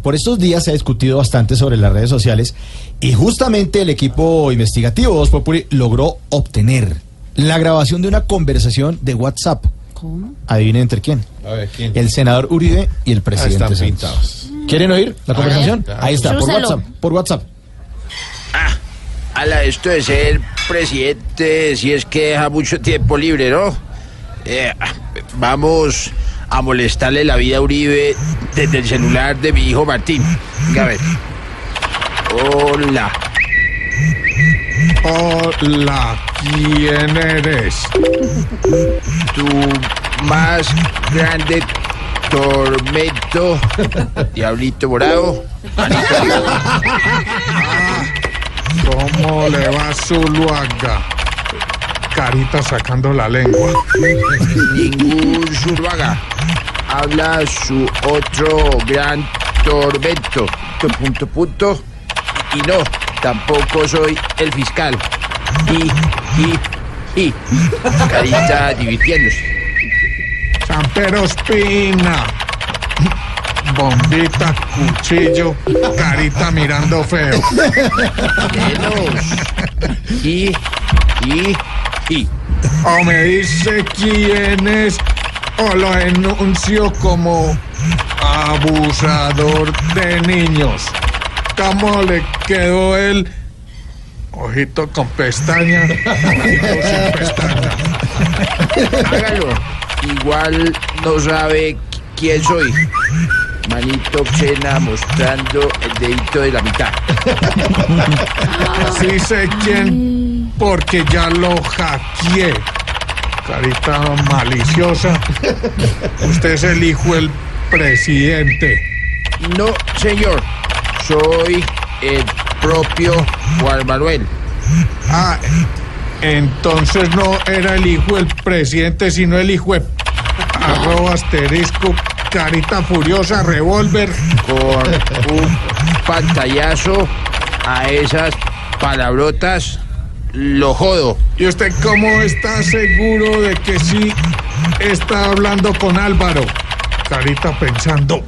Por estos días se ha discutido bastante sobre las redes sociales y justamente el equipo investigativo Voz Populi logró obtener la grabación de una conversación de WhatsApp. ¿Cómo? Adivinen entre quién. A ver, ¿quién? El senador Uribe y el presidente están Santos. pintados. ¿Quieren oír la conversación? ver. Ahí está, por. WhatsApp. Por WhatsApp. Ala, esto de ser presidente, si es que deja mucho tiempo libre, ¿no? Eh, ah, vamos a molestarle la vida a Uribe desde el celular de mi hijo Martín. Venga, a ver. Hola. Hola, ¿quién eres? Tu más grande tormento, Diablito Morado. Manito, ¿Cómo le va a Zuluaga? Carita sacando la lengua. ningún Zuluaga. Habla su otro gran tormento. Punto, punto. Y no, tampoco soy el fiscal. Y, y, y. Carita divirtiéndose. San Espina. Bombita, cuchillo, carita mirando feo. Menos. Y, y, y. O me dice quién es, o lo enuncio como abusador de niños. ¿Cómo le quedó el ojito con pestaña? Ojito sin pestaña. Hágalo. Igual no sabe quién soy. Manito obscena mostrando el dedito de la mitad. Sí sé quién, porque ya lo hackeé. Carita maliciosa. Usted es el hijo del presidente. No, señor. Soy el propio Juan Manuel. Ah, entonces no era el hijo del presidente, sino el hijo de arroba asterisco, carita furiosa, revólver. Con un pantallazo a esas palabrotas, lo jodo. ¿Y usted cómo está seguro de que sí está hablando con Álvaro? Carita pensando.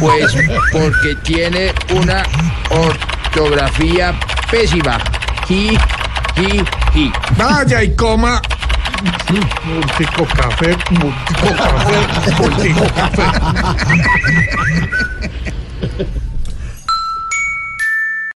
Pues porque tiene una ortografía pésima. Ji, ji, ji. Vaya y coma. Multico café, multico café, multico café.